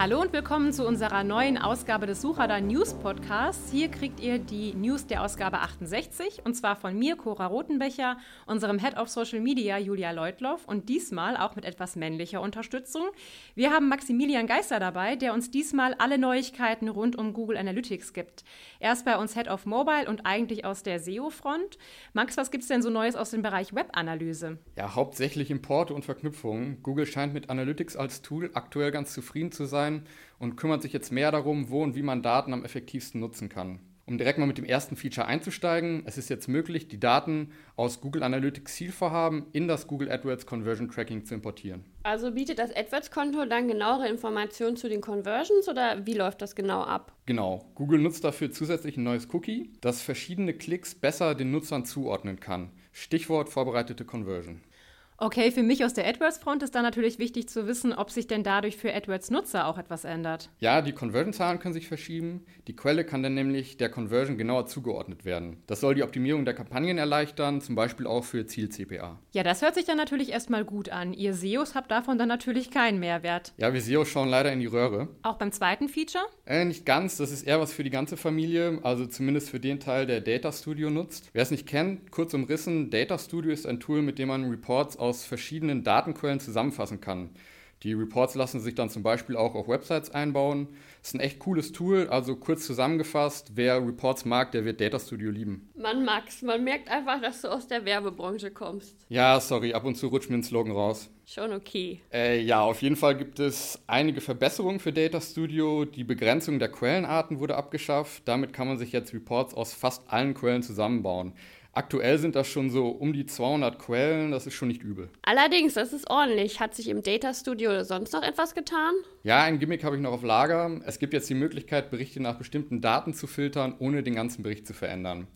Hallo und willkommen zu unserer neuen Ausgabe des Suchradar News Podcasts. Hier kriegt ihr die News der Ausgabe 68 und zwar von mir, Cora Rotenbecher, unserem Head of Social Media, Julia Leutloff und diesmal auch mit etwas männlicher Unterstützung. Wir haben Maximilian Geister dabei, der uns diesmal alle Neuigkeiten rund um Google Analytics gibt. Er ist bei uns Head of Mobile und eigentlich aus der SEO-Front. Max, was gibt es denn so Neues aus dem Bereich Webanalyse? Ja, hauptsächlich Importe und Verknüpfungen. Google scheint mit Analytics als Tool aktuell ganz zufrieden zu sein sein und kümmert sich jetzt mehr darum, wo und wie man Daten am effektivsten nutzen kann. Um direkt mal mit dem ersten Feature einzusteigen, es ist jetzt möglich, die Daten aus Google Analytics Zielvorhaben in das Google AdWords Conversion Tracking zu importieren. Also bietet das AdWords-Konto dann genauere Informationen zu den Conversions oder wie läuft das genau ab? Genau. Google nutzt dafür zusätzlich ein neues Cookie, das verschiedene Klicks besser den Nutzern zuordnen kann. Stichwort vorbereitete Conversion. Okay, für mich aus der AdWords-Front ist dann natürlich wichtig zu wissen, ob sich denn dadurch für AdWords-Nutzer auch etwas ändert. Ja, die Conversion-Zahlen können sich verschieben. Die Quelle kann dann nämlich der Conversion genauer zugeordnet werden. Das soll die Optimierung der Kampagnen erleichtern, zum Beispiel auch für Ziel-CPA. Ja, das hört sich dann natürlich erstmal gut an. Ihr SEOs habt davon dann natürlich keinen Mehrwert. Ja, wir SEOs schauen leider in die Röhre. Auch beim zweiten Feature? Äh, nicht ganz. Das ist eher was für die ganze Familie, also zumindest für den Teil, der Data Studio nutzt. Wer es nicht kennt, kurz umrissen, Data Studio ist ein Tool, mit dem man Reports aus verschiedenen Datenquellen zusammenfassen kann. Die Reports lassen sich dann zum Beispiel auch auf Websites einbauen. Ist ein echt cooles Tool, also kurz zusammengefasst, wer Reports mag, der wird Data Studio lieben. Man mag's, man merkt einfach, dass du aus der Werbebranche kommst. Ja, sorry, ab und zu rutscht mir ein Slogan raus. Schon okay. Äh, ja, auf jeden Fall gibt es einige Verbesserungen für Data Studio. Die Begrenzung der Quellenarten wurde abgeschafft. Damit kann man sich jetzt Reports aus fast allen Quellen zusammenbauen. Aktuell sind das schon so um die 200 Quellen, das ist schon nicht übel. Allerdings, das ist ordentlich. Hat sich im Data Studio sonst noch etwas getan? Ja, ein Gimmick habe ich noch auf Lager. Es gibt jetzt die Möglichkeit, Berichte nach bestimmten Daten zu filtern, ohne den ganzen Bericht zu verändern.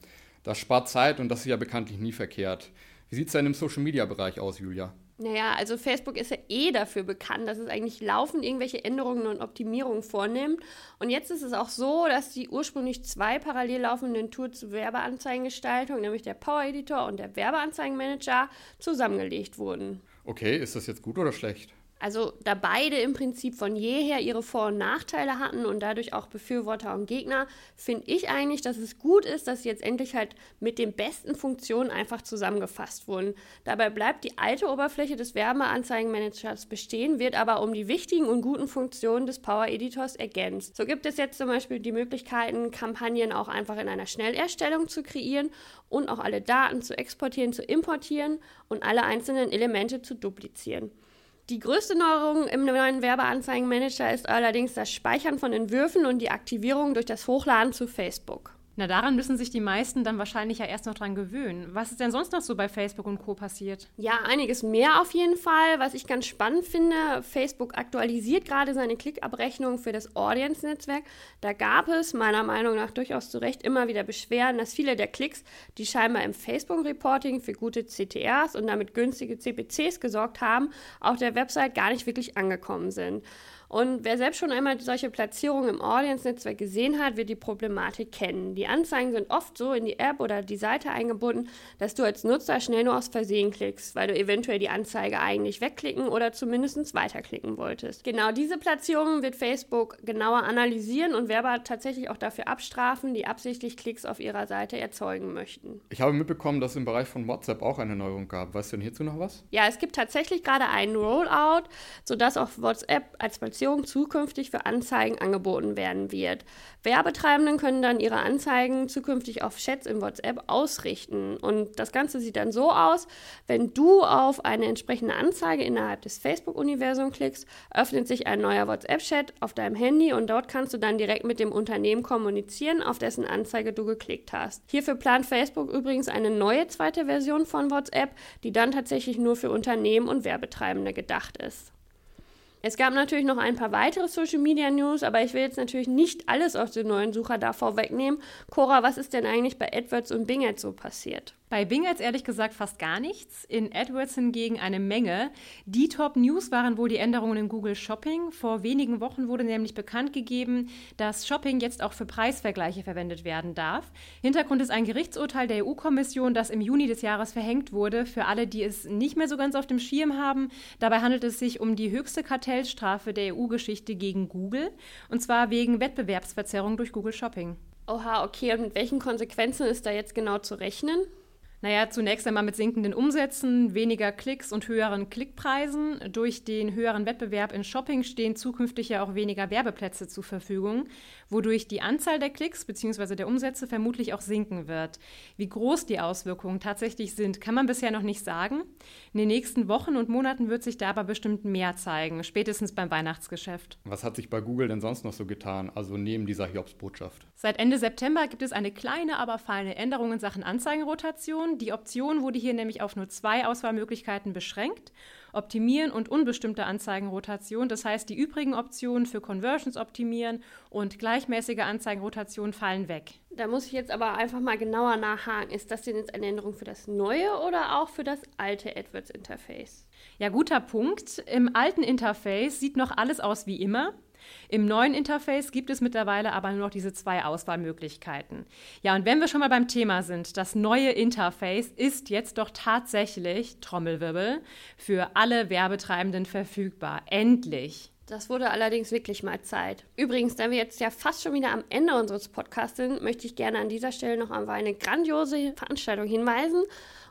Das spart Zeit und das ist ja bekanntlich nie verkehrt. Wie sieht es denn im Social-Media-Bereich aus, Julia? Naja, also Facebook ist ja eh dafür bekannt, dass es eigentlich laufend irgendwelche Änderungen und Optimierungen vornimmt. Und jetzt ist es auch so, dass die ursprünglich zwei parallel laufenden Tools zur Werbeanzeigengestaltung, nämlich der Power Editor und der Werbeanzeigenmanager, zusammengelegt wurden. Okay, ist das jetzt gut oder schlecht? Also da beide im Prinzip von jeher ihre Vor- und Nachteile hatten und dadurch auch Befürworter und Gegner, finde ich eigentlich, dass es gut ist, dass sie jetzt endlich halt mit den besten Funktionen einfach zusammengefasst wurden. Dabei bleibt die alte Oberfläche des Werbeanzeigenmanagers bestehen, wird aber um die wichtigen und guten Funktionen des Power Editors ergänzt. So gibt es jetzt zum Beispiel die Möglichkeiten, Kampagnen auch einfach in einer Schnellerstellung zu kreieren und auch alle Daten zu exportieren, zu importieren und alle einzelnen Elemente zu duplizieren. Die größte Neuerung im neuen Werbeanzeigenmanager ist allerdings das Speichern von Entwürfen und die Aktivierung durch das Hochladen zu Facebook. Na, daran müssen sich die meisten dann wahrscheinlich ja erst noch dran gewöhnen. Was ist denn sonst noch so bei Facebook und Co. passiert? Ja, einiges mehr auf jeden Fall. Was ich ganz spannend finde, Facebook aktualisiert gerade seine Klickabrechnung für das Audience-Netzwerk. Da gab es meiner Meinung nach durchaus zu Recht immer wieder Beschwerden, dass viele der Klicks, die scheinbar im Facebook-Reporting für gute CTRs und damit günstige CPCs gesorgt haben, auf der Website gar nicht wirklich angekommen sind. Und wer selbst schon einmal solche Platzierungen im Audience-Netzwerk gesehen hat, wird die Problematik kennen. Die Anzeigen sind oft so in die App oder die Seite eingebunden, dass du als Nutzer schnell nur aus Versehen klickst, weil du eventuell die Anzeige eigentlich wegklicken oder zumindest weiterklicken wolltest. Genau diese Platzierungen wird Facebook genauer analysieren und Werber tatsächlich auch dafür abstrafen, die absichtlich Klicks auf ihrer Seite erzeugen möchten. Ich habe mitbekommen, dass es im Bereich von WhatsApp auch eine Neuerung gab. Weißt du denn hierzu noch was? Ja, es gibt tatsächlich gerade einen Rollout, sodass auch WhatsApp als Platzierung Platzierung zukünftig für Anzeigen angeboten werden wird. Werbetreibenden können dann ihre Anzeigen zukünftig auf Chats in WhatsApp ausrichten. Und das Ganze sieht dann so aus, wenn du auf eine entsprechende Anzeige innerhalb des Facebook-Universums klickst, öffnet sich ein neuer WhatsApp-Chat auf deinem Handy und dort kannst du dann direkt mit dem Unternehmen kommunizieren, auf dessen Anzeige du geklickt hast. Hierfür plant Facebook übrigens eine neue zweite Version von WhatsApp, die dann tatsächlich nur für Unternehmen und Werbetreibende gedacht ist. Es gab natürlich noch ein paar weitere Social Media News, aber ich will jetzt natürlich nicht alles aus dem neuen Sucher da vorwegnehmen. Cora, was ist denn eigentlich bei AdWords und Bing jetzt so passiert? Bei Bing jetzt ehrlich gesagt fast gar nichts, in AdWords hingegen eine Menge. Die Top-News waren wohl die Änderungen in Google Shopping. Vor wenigen Wochen wurde nämlich bekannt gegeben, dass Shopping jetzt auch für Preisvergleiche verwendet werden darf. Hintergrund ist ein Gerichtsurteil der EU-Kommission, das im Juni des Jahres verhängt wurde. Für alle, die es nicht mehr so ganz auf dem Schirm haben, dabei handelt es sich um die höchste Kartellstrafe der EU-Geschichte gegen Google, und zwar wegen Wettbewerbsverzerrung durch Google Shopping. Oha, okay. Und mit welchen Konsequenzen ist da jetzt genau zu rechnen? Naja, zunächst einmal mit sinkenden Umsätzen, weniger Klicks und höheren Klickpreisen. Durch den höheren Wettbewerb in Shopping stehen zukünftig ja auch weniger Werbeplätze zur Verfügung, wodurch die Anzahl der Klicks bzw. der Umsätze vermutlich auch sinken wird. Wie groß die Auswirkungen tatsächlich sind, kann man bisher noch nicht sagen. In den nächsten Wochen und Monaten wird sich da aber bestimmt mehr zeigen, spätestens beim Weihnachtsgeschäft. Was hat sich bei Google denn sonst noch so getan, also neben dieser Hiobsbotschaft? Seit Ende September gibt es eine kleine, aber feine Änderung in Sachen Anzeigenrotation. Die Option wurde hier nämlich auf nur zwei Auswahlmöglichkeiten beschränkt. Optimieren und unbestimmte Anzeigenrotation. Das heißt, die übrigen Optionen für Conversions optimieren und gleichmäßige Anzeigenrotation fallen weg. Da muss ich jetzt aber einfach mal genauer nachhaken. Ist das denn jetzt eine Änderung für das neue oder auch für das alte AdWords-Interface? Ja, guter Punkt. Im alten Interface sieht noch alles aus wie immer. Im neuen Interface gibt es mittlerweile aber nur noch diese zwei Auswahlmöglichkeiten. Ja, und wenn wir schon mal beim Thema sind, das neue Interface ist jetzt doch tatsächlich, Trommelwirbel, für alle Werbetreibenden verfügbar. Endlich. Das wurde allerdings wirklich mal Zeit. Übrigens, da wir jetzt ja fast schon wieder am Ende unseres Podcasts sind, möchte ich gerne an dieser Stelle noch auf eine grandiose Veranstaltung hinweisen.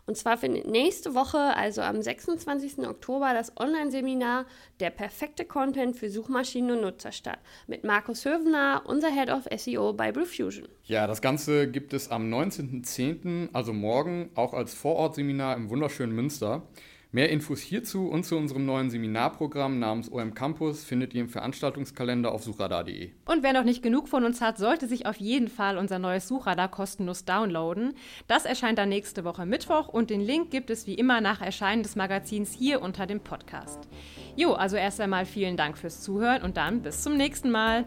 Und zwar findet nächste Woche, also am 26. Oktober, das Online-Seminar Der perfekte Content für Suchmaschinen und Nutzer statt. Mit Markus Hövener, unser Head of SEO bei Bluefusion. Ja, das Ganze gibt es am 19.10., also morgen, auch als Vorortseminar im wunderschönen Münster. Mehr Infos hierzu und zu unserem neuen Seminarprogramm namens OM Campus findet ihr im Veranstaltungskalender auf suchradar.de. Und wer noch nicht genug von uns hat, sollte sich auf jeden Fall unser neues Suchradar kostenlos downloaden. Das erscheint dann nächste Woche Mittwoch und den Link gibt es wie immer nach Erscheinen des Magazins hier unter dem Podcast. Jo, also erst einmal vielen Dank fürs Zuhören und dann bis zum nächsten Mal.